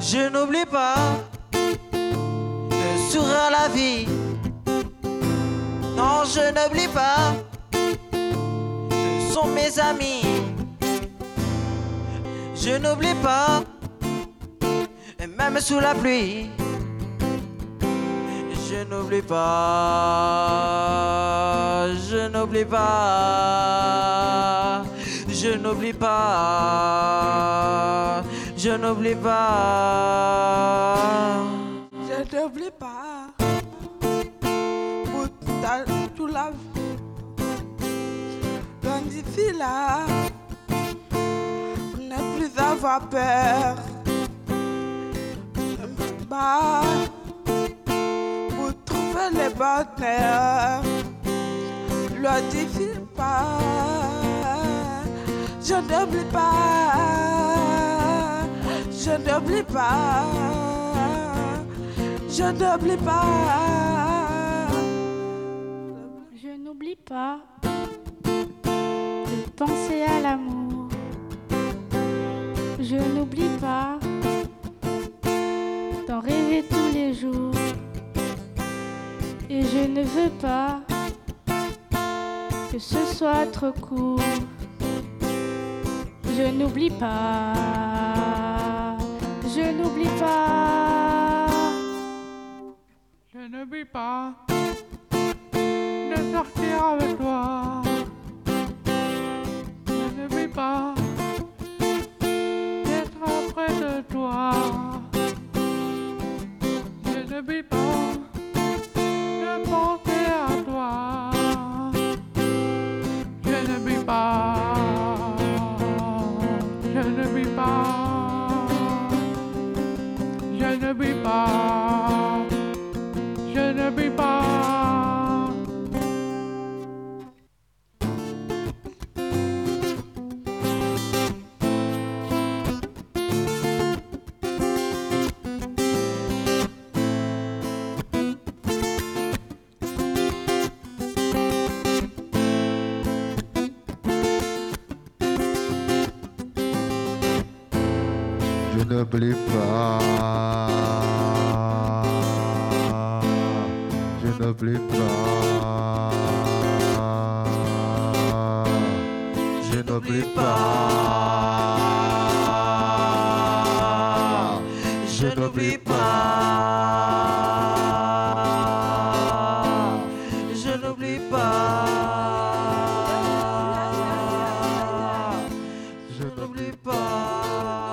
Je n'oublie pas de sourire à la vie. Non, je n'oublie pas. Ce sont mes amis. Je n'oublie pas. Même sous la pluie. Je n'oublie pas. Je n'oublie pas. Je n'oublie pas. Je n'oublie pas. Je n'oublie pas. Pour ta, tout la vie. Dans d'ici là. Ne plus avoir peur. Je bats pour trouver le bonheur. Le défi pas. Je n'oublie pas. Je n'oublie pas. Je n'oublie pas. Je n'oublie pas de penser à l'amour. Je n'oublie pas d'en rêver tous les jours. Et je ne veux pas que ce soit trop court. Je n'oublie pas. Pas de sortir avec toi. n'oublie pas. Je n'oublie pas. Je n'oublie pas. Je n'oublie pas. Je n'oublie pas. Je n'oublie pas.